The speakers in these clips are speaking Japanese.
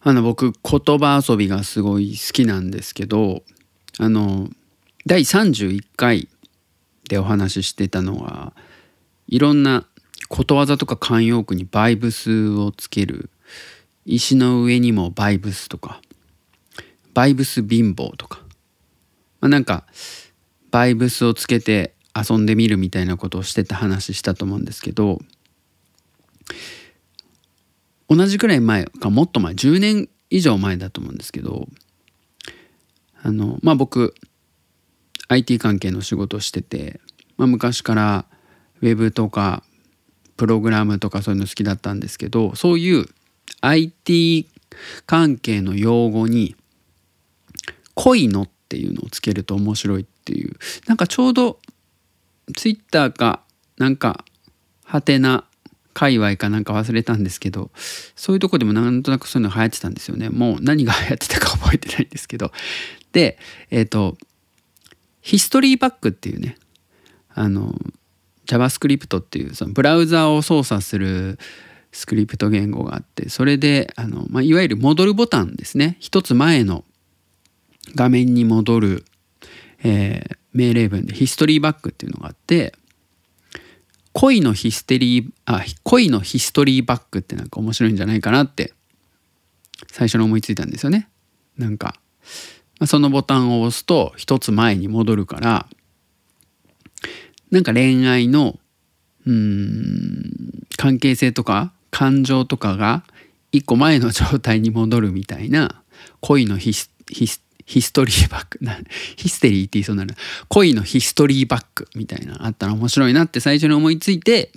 あの僕言葉遊びがすごい好きなんですけどあの第31回でお話ししてたのはいろんなことわざとか慣用句にバイブスをつける。石の上にもバイブスとかバイブス貧乏とか、まあ、なんかバイブスをつけて遊んでみるみたいなことをしてた話したと思うんですけど同じくらい前かもっと前10年以上前だと思うんですけどあのまあ僕 IT 関係の仕事をしてて、まあ、昔からウェブとかプログラムとかそういうの好きだったんですけどそういう IT 関係の用語に「恋の」っていうのをつけると面白いっていうなんかちょうどツイッターかなんかはてな界隈かなんか忘れたんですけどそういうとこでもなんとなくそういうの流行ってたんですよね。もう何が流行ってたか覚えてないんですけど。でえっ、ー、とヒストリーバックっていうねあの JavaScript っていうそのブラウザを操作するスクリプト言語があってそれであの、まあ、いわゆる戻るボタンですね。一つ前の画面に戻る、えー、命令文でヒストリーバックっていうのがあって恋のヒステリーあ恋のヒストリーバックってなんか面白いんじゃないかなって最初に思いついたんですよね。なんか、そのボタンを押すと一つ前に戻るからなんか恋愛のうん関係性とか感情とかが一個前の状態に戻るみたいな恋のヒスヒスヒストリーバック。なヒステリーって言いそうになる。恋のヒストリーバックみたいなあったら面白いなって最初に思いついて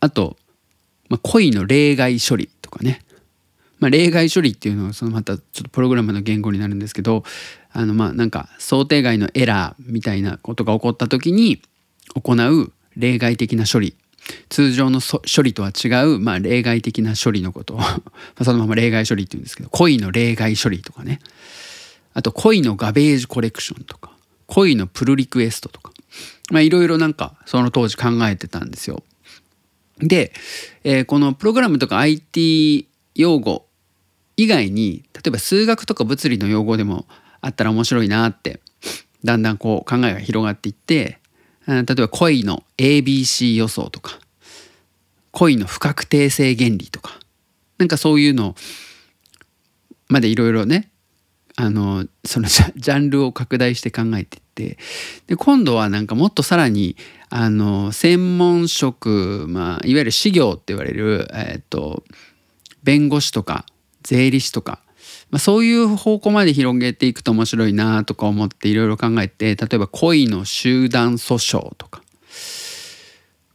あと、まあ、恋の例外処理とかね、まあ、例外処理っていうのはそのまたちょっとプログラムの言語になるんですけどあのまあなんか想定外のエラーみたいなことが起こった時に行う例外的な処理通常の処理とは違う、まあ、例外的な処理のことを そのまま例外処理って言うんですけど恋の例外処理とかねあと恋のガベージコレクションとか恋のプルリクエストとかいろいろなんかその当時考えてたんですよ。で、えー、このプログラムとか IT 用語以外に例えば数学とか物理の用語でもあったら面白いなってだんだんこう考えが広がっていって例えば恋の ABC 予想とか恋の不確定性原理とかなんかそういうのまでいろいろねあのそのジャンルを拡大して考えていってで今度はなんかもっとさらにあの専門職、まあ、いわゆる私業って言われる、えーと弁護士とか税理士とかまあ、そういう方向まで広げていくと面白いなとか思っていろいろ考えて例えば恋の集団訴訟とか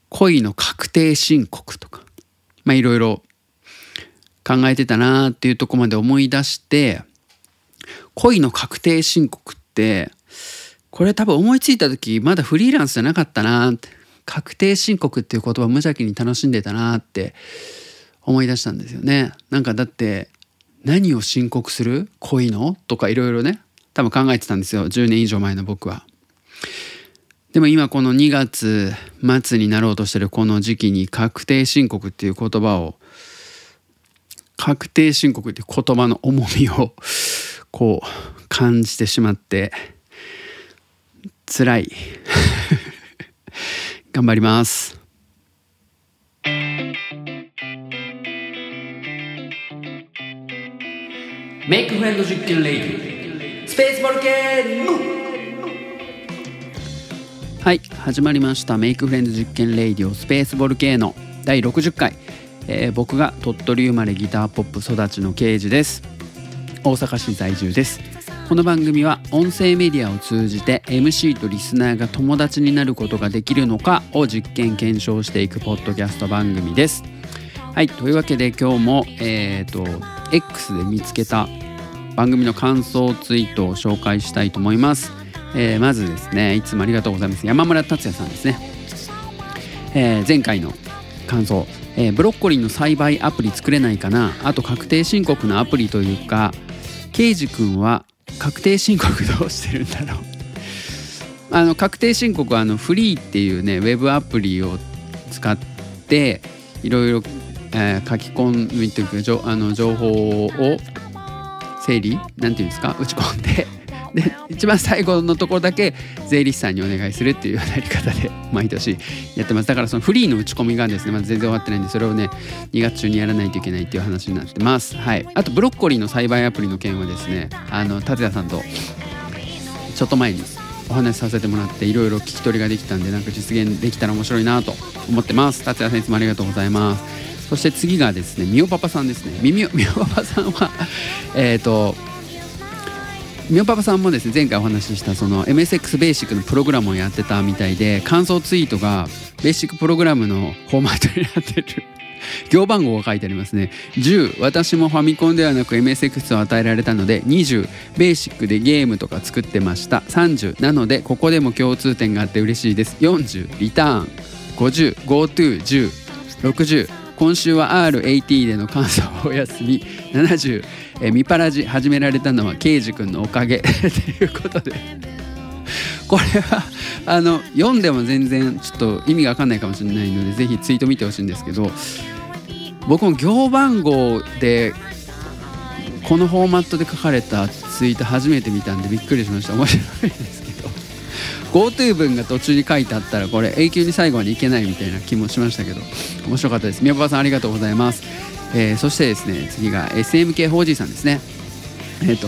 恋の確定申告とかまあいろいろ考えてたなっていうとこまで思い出して恋の確定申告ってこれ多分思いついた時まだフリーランスじゃなかったなって確定申告っていう言葉無邪気に楽しんでたなって思い出したんですよね。なんかだって何を申告する？恋の？とかいろいろね多分考えてたんですよ。10年以上前の僕は。でも今この2月末になろうとしてるこの時期に確定申告っていう言葉を確定申告っていう言葉の重みをこう感じてしまって辛い。頑張ります。メイクフレンド実験レイディスペースボルケーノはい始まりました。メイクフレンド実験レイディオスペースボルケーノ第60回、えー、僕が鳥取生まれギターポップ育ちの刑事です。大阪市在住です。この番組は音声メディアを通じて MC とリスナーが友達になることができるのかを実験検証していくポッドキャスト番組です。はいというわけで今日もえっ、ー、と X で見つけた番組の感想ツイートを紹介したいと思います、えー、まずですねいつもありがとうございます。山村達也さんですね、えー、前回の感想、えー、ブロッコリーの栽培アプリ作れないかな？あと確定申告のアプリというかケイジ君は確定申告どうしてるんだろう？あの確定申告はあのフリーっていうねウェブアプリを使っていろいろえー、書き込みというかじょあの情報を整理なんていうんですか打ち込んで で一番最後のところだけ税理士さんにお願いするっていうようなやり方で毎年やってます。だからそのフリーの打ち込みがですねまだ全然終わってないんでそれをね2月中にやらないといけないっていう話になってます。はい。あとブロッコリーの栽培アプリの件はですねあの達也さんとちょっと前にお話しさせてもらっていろいろ聞き取りができたんでなんか実現できたら面白いなと思ってます。達也さんいつもありがとうございます。そして次がですねみおパパさんですね。みみ おパパさんはえっ、とみおパパさんもですね前回お話ししたその MSX ベーシックのプログラムをやってたみたいで感想ツイートがベーシックプログラムのフォーマットになってる。行番号が書いてありますね。10私もファミコンではなく MSX を与えられたので20ベーシックでゲームとか作ってました。30なのでここでも共通点があって嬉しいです。40リターン。50GoTo1060 今週は R80 での感想お休み。70えミパラジ始められたのはケイジ君のおかげ。ということで。これはあの読んでも全然ちょっと意味が分かんないかもしれないのでぜひツイート見てほしいんですけど僕も行番号でこのフォーマットで書かれたツイート初めて見たんでびっくりしました。面白いですけど。GoTo 文が途中に書いてあったらこれ永久に最後までいけないみたいな気もしましたけど面白かったです。宮場さんありがとうございます、えー、そしてですね次が SMK 法人さんですね。えっ、ー、と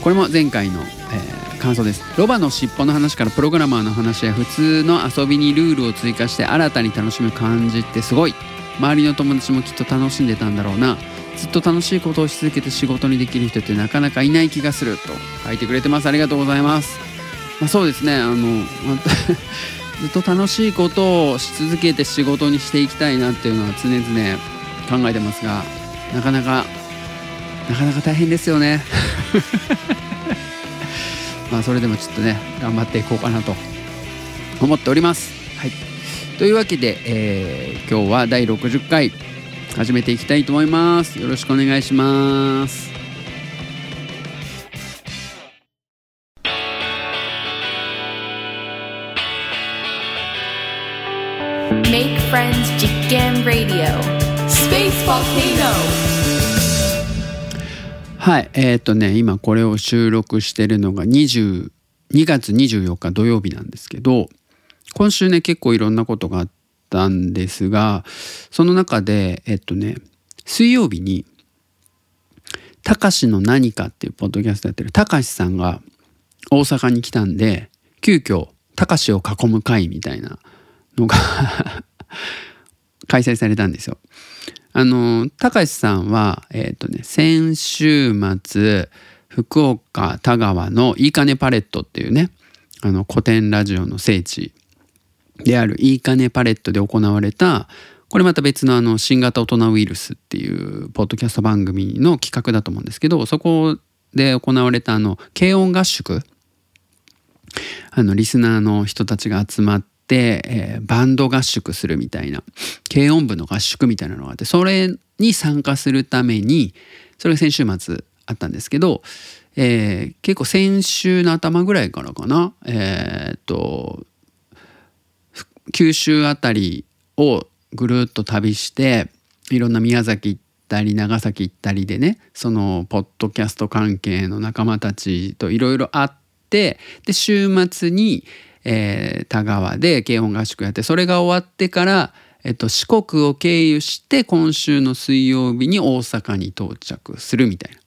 これも前回の、えー、感想です。ロバの尻尾の話からプログラマーの話や普通の遊びにルールを追加して新たに楽しむ感じってすごい。周りの友達もきっと楽しんでたんだろうな。ずっと楽しいことをし続けて仕事にできる人ってなかなかいない気がすると書いてくれてます。ありがとうございます、まあ、そうですね。あの ずっと楽しいことをし続けて仕事にしていきたいなっていうのは常々考えてますがなかなかなかなか大変ですよね。まあそれでもちょっとね頑張っていこうかなと思っております。はい。というわけで、えー、今日は第60回始めていきたいと思います。よろしくお願いします。実験ラディオスペースボルケはいえっ、とね今これを収録してるのが22月24日土曜日なんですけど今週ね結構いろんなことがあったんですがその中でえっとね水曜日に「たかしの何か」っていうポッドキャストやってるたかしさんが大阪に来たんで急遽たかしを囲む会みたいなのが 開催されたんですよ。あのたかしさんはえっ、とね先週末福岡田川のいいかねパレットっていうねあの古典ラジオの聖地であるいいかねパレットで行われたこれまた別のあの新型大人ウイルスっていうポッドキャスト番組の企画だと思うんですけどそこで行われたあの軽音合宿あのリスナーの人たちが集まって、えー、バンド合宿するみたいな軽音部の合宿みたいなのがあってそれに参加するためにそれが先週末あったんですけど、えー、結構先週の頭ぐらいからかなえー、っと九州あたりをぐるっと旅していろんな宮崎行ったり長崎行ったりでねそのポッドキャスト関係の仲間たちといろいろ会ってで週末に、えー、田川で軽音合宿やってそれが終わってから、えっと、四国を経由して今週の水曜日に大阪に到着するみたいな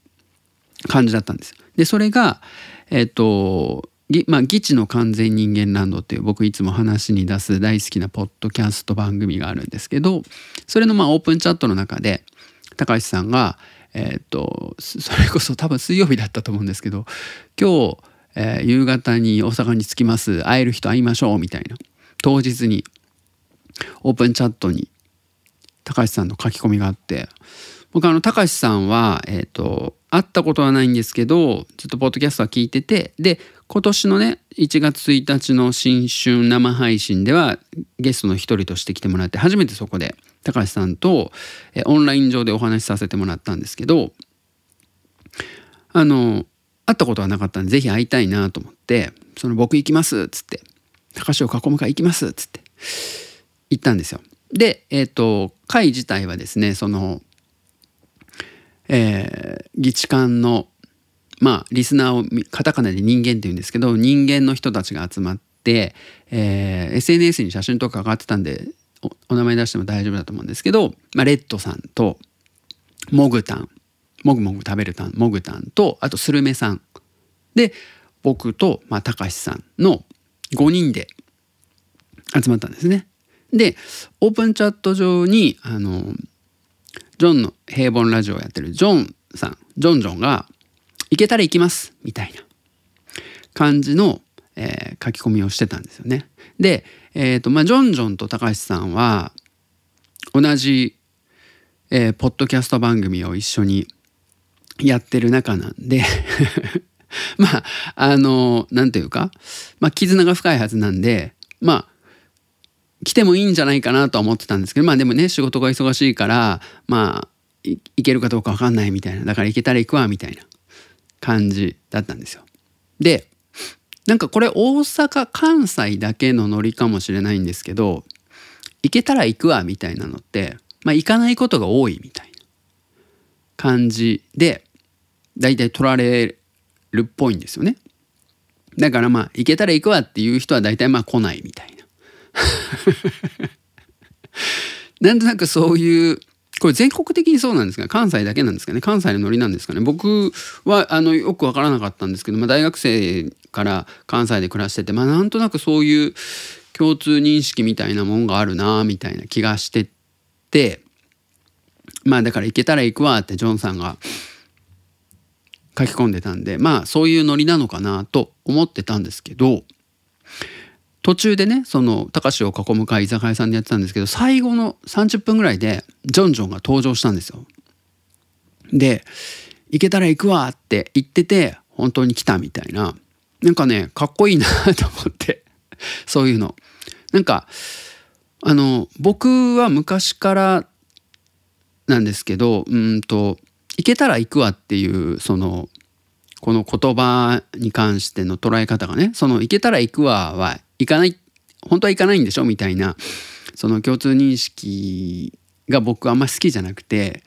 感じだったんです。でそれがえっとまあ、ギチの完全人間ランドっていう僕いつも話に出す大好きなポッドキャスト番組があるんですけどそれのまあオープンチャットの中で高橋さんがえっ、と それこそ多分水曜日だったと思うんですけど今日、えー、夕方に大阪に着きます会える人会いましょうみたいな。当日にオープンチャットに高橋さんの書き込みがあって僕あの高橋さんはえっ、と会ったことはないんですけどずっとポッドキャストは聞いててで今年のね1月1日の新春生配信ではゲストの一人として来てもらって初めてそこで高橋さんとオンライン上でお話しさせてもらったんですけどあの会ったことはなかったんで是非会いたいなと思って「その僕行きます」っつって「高橋を囲む会行きます」っつって行ったんですよ。で、えっ、と会自体はですねその、えー、議事官のまあリスナーをカタカナで人間って言うんですけど人間の人たちが集まって、えー、SNS に写真とか上がってたんでお名前出しても大丈夫だと思うんですけど、まあ、レッドさんとモグタンもぐもぐ食べるタンモグタンとあとスルメさんで僕とまあたかしさんの5人で集まったんですね。でオープンチャット上にあのジョンの平凡ラジオをやってるジョンさんジョンジョンが「行けたら行きます」みたいな感じの、えー、書き込みをしてたんですよね。で、えーとまあ、ジョンジョンと高橋さんは同じ、えー、ポッドキャスト番組を一緒にやってる中なんで。まああの何て言うか、まあ、絆が深いはずなんで。まあ来てもいいんじゃないかなとは思ってたんですけど。まあでもね仕事が忙しいからまあ行けるかどうか分かんないみたいな。だから行けたら行くわみたいな感じだったんですよ。でなんかこれ大阪関西だけのノリかもしれないんですけど行けたら行くわみたいなのってまあ行かないことが多いみたいな感じで大体取られるっぽいんですよね。だからまあ行けたら行くわっていう人は大体まあ来ないみたいな。なんとなくそういうこれ全国的にそうなんですか関西だけなんですかね関西のノリなんですかね僕はあのよく分からなかったんですけど、まあ、大学生から関西で暮らしてて、まあ、なんとなくそういう共通認識みたいなもんがあるなみたいな気がしててまあだから行けたら行くわってジョンさんが書き込んでたんでまあそういうノリなのかなと思ってたんですけど途中でねその高志を囲む会居酒屋さんでやってたんですけど最後の30分ぐらいでジョンジョンが登場したんですよ。で「行けたら行くわ」って言ってて本当に来たみたいななんかねかっこいいなと思ってそういうの。なんかあの僕は昔からなんですけどうんと「行けたら行くわ」っていうそのこの言葉に関しての捉え方がねその「行けたら行くわ」は行かない本当は行かないんでしょみたいなその共通認識が僕あんま好きじゃなくて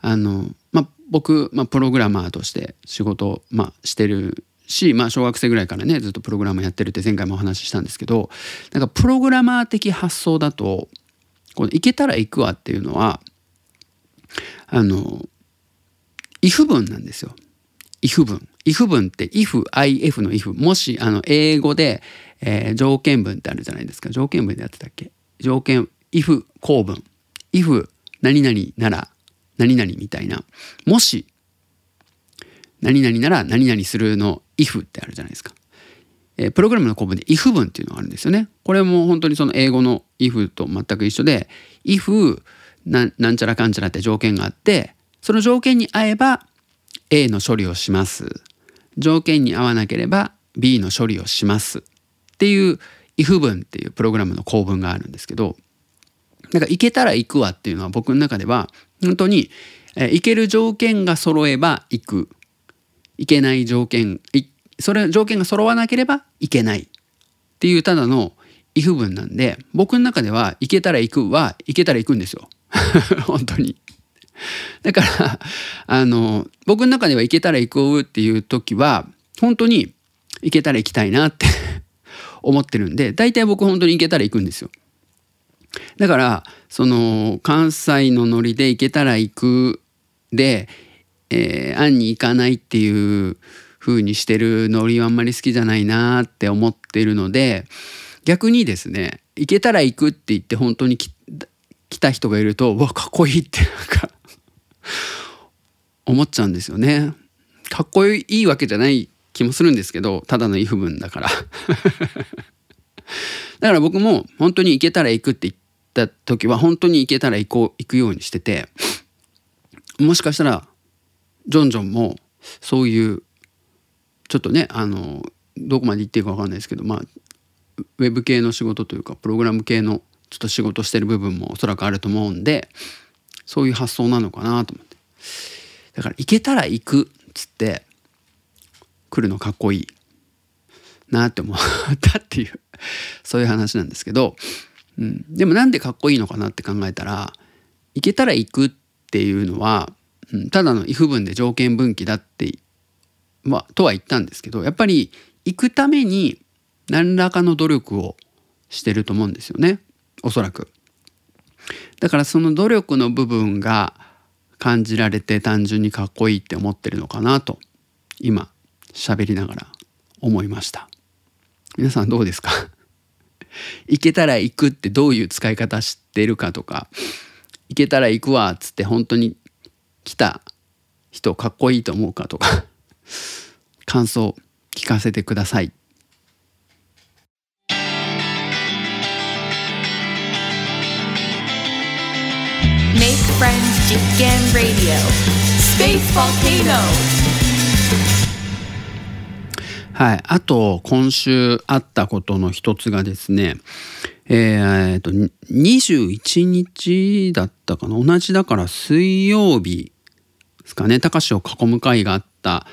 あの、まあ、僕、まあ、プログラマーとして仕事、まあ、してるし、まあ、小学生ぐらいからねずっとプログラムやってるって前回もお話ししたんですけどなんかプログラマー的発想だとこの行けたら行くわっていうのはあの if 文なんですよ。if 文。if 文って if, if の if。もしあの英語でえー、条件文ってあるじゃないですか条件文でやってたっけ？条件 if 構文 if 何々なら何々みたいなもし何々なら何々するの if ってあるじゃないですか、えー、プログラムの構文で if 文っていうのがあるんですよねこれも本当にその英語の if と全く一緒で if ななんちゃらかんちゃらって条件があってその条件に合えば A の処理をします。条件に合わなければ B の処理をします。っていう if 文っていうプログラムの構文があるんですけどなんか行けたら行くわっていうのは僕の中では本当に、行ける条件が揃えば行く。行けない条件それ条件が揃わなければ行けない。っていうただの if 文なんで僕の中では行けたら行くは行けたら行くんですよ。本当に。だからあの僕の中では行けたら行くっていう時は本当に行けたら行きたいなって 思ってるんで大体僕本当に行けたら行くんですよ。だからその関西のノリで行けたら行くで、えー、案に行かないっていう風にしてるノリはあんまり好きじゃないなって思ってるので逆にですね行けたら行くって言って本当に来た人がいるとわかっこいいってなんか思っちゃうんですよね。かっこいいわけじゃない気もするんですけどただの if 文だから だから僕も本当に行けたら行くって言った時は本当に行けたら行こう行くようにしててもしかしたらジョンジョンもそういうちょっとねあのどこまで行っていいか分かんないですけどまあウェブ系の仕事というかプログラム系のちょっと仕事してる部分もおそらくあると思うんでそういう発想なのかなと思って。だから行けたら行くっつって来るのかっこいいなって思ったっていうそういう話なんですけど。うん、でもなんでかっこいいのかなって考えたら行けたら行くっていうのは、うん、ただの if 文で条件分岐だって、まあ、とは言ったんですけどやっぱり行くために何らかの努力をしてると思うんですよね。おそらく。だからその努力の部分が感じられて単純にかっこいいって思ってるのかなと今喋りながら思いました皆さんどうですか？行けたら行くってどういう使い方知ってるかとか行けたら行くわっつって本当に来た人かっこいいと思うかとか 感想聞かせてください。Friends 実験 Radio. Space Volcano. はい。あと、今週あったことの一つがですね、えー、っと、21日だったかな？同じだから水曜日ですかね、高志を囲む会があった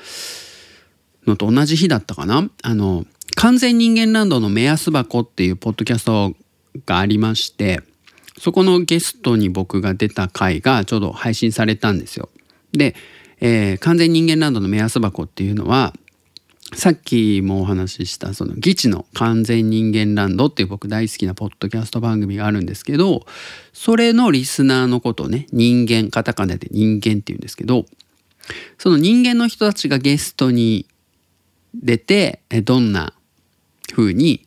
のと同じ日だったかな？あの、完全人間ランドの目安箱っていうポッドキャストがありまして、そこのゲストに僕が出た回がちょうど配信されたんですよ。で、えー、完全人間ランドの目安箱っていうのは、さっきもお話ししたその「議地の完全人間ランド」っていう僕大好きなポッドキャスト番組があるんですけどそれのリスナーのことをね人間カタカナで人間っていうんですけどその人間の人たちがゲストに出てどんな風に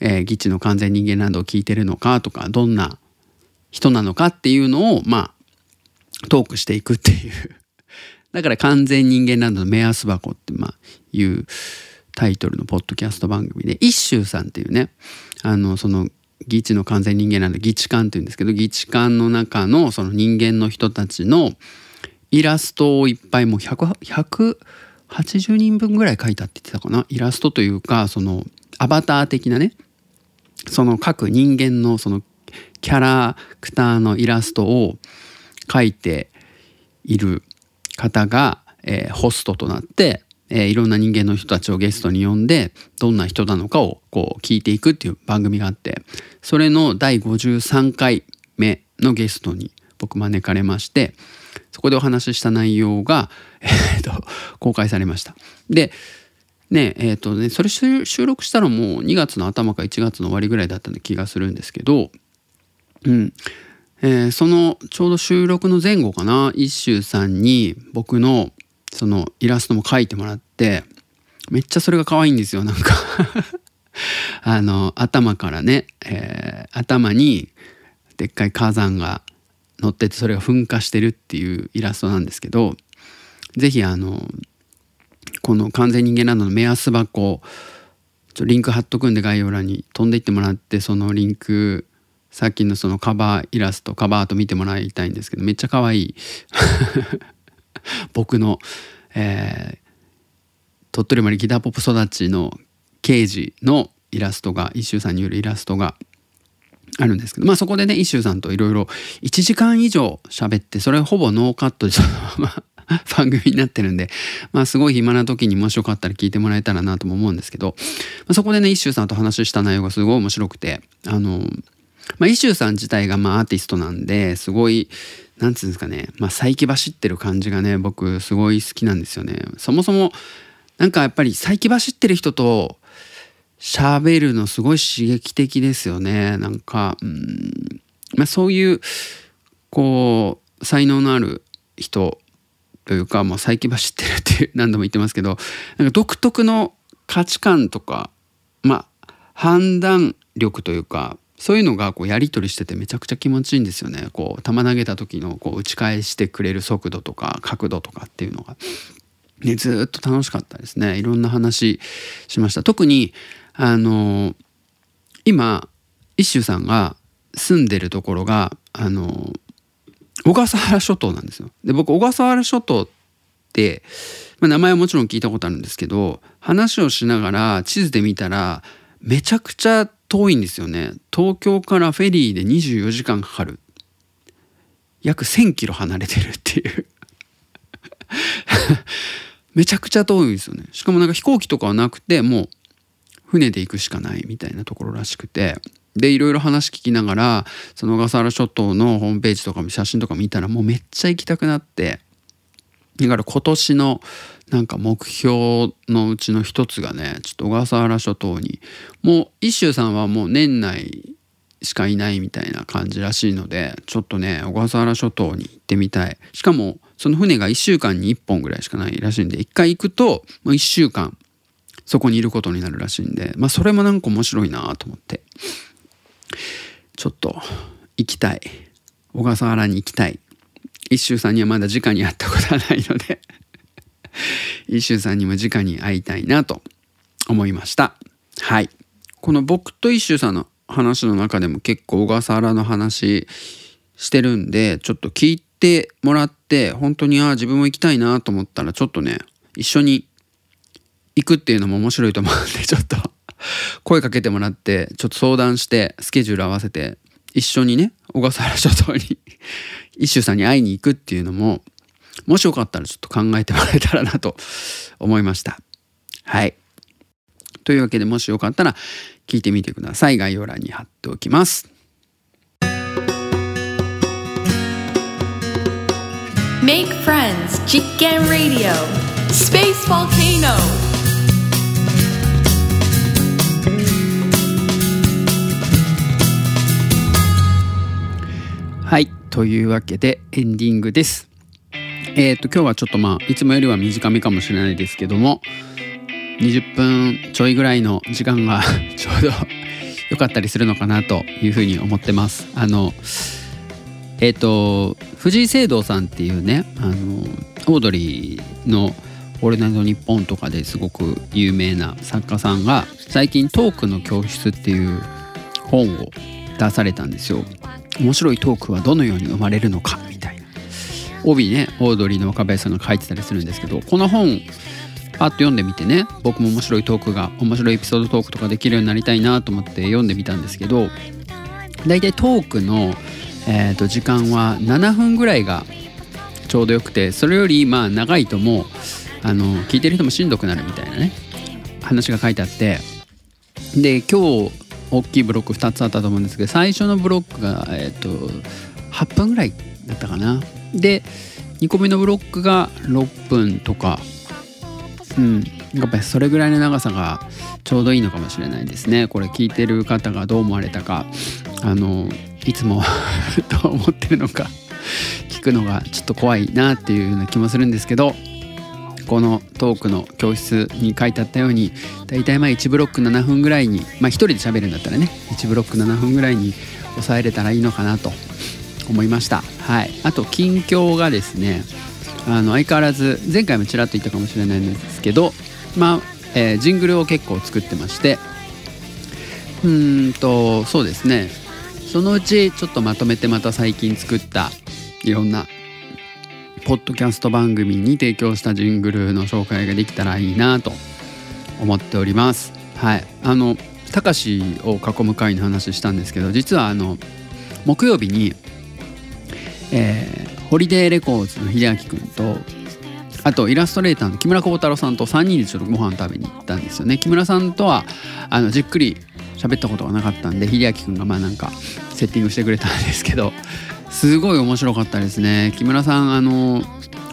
えー、ギチの完全人間ランドを聞いてるのかとかどんな人なのかっていうのをまあトークしていくっていう。だから完全人間ランドの目安箱ってまあいうタイトルのポッドキャスト番組で。一周さんっていうねあのその議地の完全人間なんで議地館っていうんですけど議地館の中のその人間の人たちのイラストをいっぱいもう180人分ぐらい描いたって言ってたかな。イラストというかそのアバター的なねその各人間のそのキャラクターのイラストを描いている方が、えー、ホストとなって、えー、いろんな人間の人たちをゲストに呼んでどんな人なのかをこう聞いていくっていう番組があってそれの第53回目のゲストに僕招かれましてそこでお話しした内容が、えーと、公開されました。でねえ、ー、とねそれ収録したのも2月の頭か1月の終わりぐらいだった気がするんですけどうん。えー、そのちょうど収録の前後かな？一周さんに僕のそのイラストも描いてもらってめっちゃそれが可愛いんですよなんか。あの頭からね、えー、頭にでっかい火山が乗っててそれが噴火してるっていうイラストなんですけど是非あのこの完全人間ランドの目安箱ちょリンク貼っとくんで概要欄に飛んでいってもらってそのリンクさっきのそのカバーイラストカバーアート見てもらいたいんですけどめっちゃ可愛い。僕の、えー、鳥取までギターポップ育ちの刑事のイラストが一周さんによるイラストがあるんですけどまあそこでね一周さんといろいろ1時間以上喋ってそれほぼノーカットでそのまま 番組になってるんで、まあすごい暇な時にもしよかったら聞いてもらえたらなとも思うんですけど、まあ、そこでね、一周さんと話した内容がすごい面白くて、あの、まあ、イシューさん自体がまあアーティストなんですごいなんつうんですかね、まあ、再起走ってる感じがね僕すごい好きなんですよね。そもそもなんかやっぱり再起走ってる人と喋るのすごい刺激的ですよね。なんか、うん、まあ、そういうこう才能のある人というかもう再起走ってるって 何度も言ってますけどなんか独特の価値観とかまあ判断力というかそういうのがこうやり取りしててめちゃくちゃ気持ちいいんですよね。こう球投げた時のこう打ち返してくれる速度とか角度とかっていうのが、ね、ずっと楽しかったですね。いろんな話しました。特にあの今一周さんが住んでるところがあの小笠原諸島なんですよ。で僕小笠原諸島って、まあ、名前はもちろん聞いたことあるんですけど話をしながら地図で見たらめちゃくちゃ遠いんですよね。東京からフェリーで24時間かかる。約1,000キロ離れてるっていう。めちゃくちゃ遠いんですよね。しかもなんか飛行機とかはなくてもう船で行くしかないみたいなところらしくて。でいろいろ話聞きながらその小笠原諸島のホームページとかも写真とか見たらもうめっちゃ行きたくなって。だから今年のなんか目標のうちの一つがねちょっと小笠原諸島に。もう一周さんはもう年内しかいないみたいな感じらしいのでちょっとね小笠原諸島に行ってみたい。しかもその船が1週間に1本ぐらいしかないらしいんで1回行くと1週間そこにいることになるらしいんでまあそれもなんか面白いなと思って。ちょっと行きたい。小笠原に行きたい。一周さんにはまだ直に会ったことはないので。一周さんにも直に会いたいなと思いました。はい。この僕と一周さんの話の中でも結構小笠原の話してるんでちょっと聞いてもらって本当にああ自分も行きたいなと思ったらちょっとね一緒に行くっていうのも面白いと思うんでちょっと声かけてもらってちょっと相談してスケジュール合わせて一緒にね小笠原諸島に 一周さんに会いに行くっていうのももしよかったらちょっと考えてもらえたらなと思いました。はい。というわけでもしよかったら聞いてみてください。概要欄に貼っておきます。Make friends 実験 Radio Space Volcano. はい。というわけでエンディングですえっ、ー、と今日はちょっとまあいつもよりは短めかもしれないですけども20分ちょいぐらいの時間が ちょうど良かったりするのかなというふうに思ってます。あのえっ、ー、と藤井聖堂さんっていうねあのオードリーの「オールナイトニッポン」とかですごく有名な作家さんが最近「トークの教室」っていう本を出されたんですよ。面白いトークはどのように生まれるのか。み帯ねオードリーの若林さんが書いてたりするんですけどこの本パッと読んでみてね僕も面白いトークが面白いエピソードトークとかできるようになりたいなと思って読んでみたんですけど大体トークの、えー、と時間は7分ぐらいがちょうどよくてそれよりまあ長いともあの聞いてる人もしんどくなるみたいなね話が書いてあってで今日大きいブロック2つあったと思うんですけど最初のブロックが、えーと、8分ぐらいだったかな。で2個目のブロックが6分とか。うん。やっぱりそれぐらいの長さがちょうどいいのかもしれないですね。これ聞いてる方がどう思われたか。あのいつも どう思ってるのか。聞くのがちょっと怖いなっていうような気もするんですけどこのトークの教室に書いてあったように大体まあ1ブロック7分ぐらいにまあ1人で喋るんだったらね1ブロック7分ぐらいに抑えれたらいいのかなと思いました。はい。あと近況がですねあの相変わらず前回もちらっと言ったかもしれないんですけどまあ、えー、ジングルを結構作ってましてうんとそうですね。そのうちちょっとまとめてまた最近作ったいろんなポッドキャスト番組に提供したジングルの紹介ができたらいいなと思っております。はい。あのたかしを囲む会の話したんですけど実はあの木曜日に、えー、ホリデーレコーズの秀明君とあとイラストレーターの木村幸太郎さんと3人でちょっとご飯食べに行ったんですよね。木村さんとはあのじっくり喋ったことがなかったんで秀明君がまあなんかセッティングしてくれたんですけどすごい面白かったですね。木村さんあの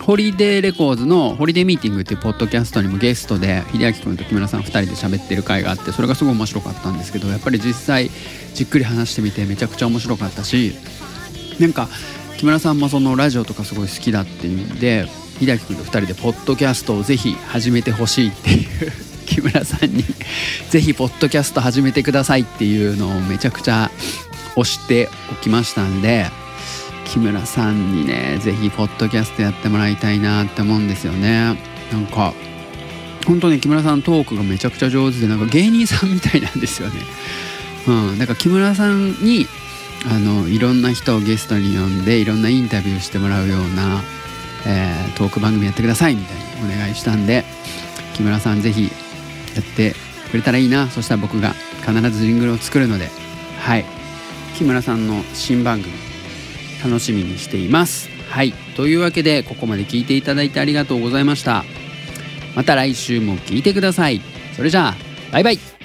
ホリデーレコーズのホリデーミーティングっていうポッドキャストにもゲストで秀明君と木村さん2人で喋ってる回があってそれがすごい面白かったんですけどやっぱり実際じっくり話してみてめちゃくちゃ面白かったしなんか木村さんもそのラジオとかすごい好きだっていうんで秀明君と2人でポッドキャストをぜひ始めてほしいっていう木村さんに ぜひポッドキャスト始めてくださいっていうのをめちゃくちゃ押しておきましたんで木村さんにね是非ポッドキャストやってもらいたいなって思うんですよね。なんか本当に木村さんトークがめちゃくちゃ上手でなんか芸人さんみたいなんですよね。うんだから木村さんにあのいろんな人をゲストに呼んでいろんなインタビューしてもらうような、えー、トーク番組やってくださいみたいにお願いしたんで木村さん是非やってくれたらいいな。そしたら僕が必ずジングルを作るのではい。木村さんの新番組楽しみにしています。はい。というわけでここまで聞いていただいてありがとうございました。また来週も聞いてください。それじゃあバイバイ。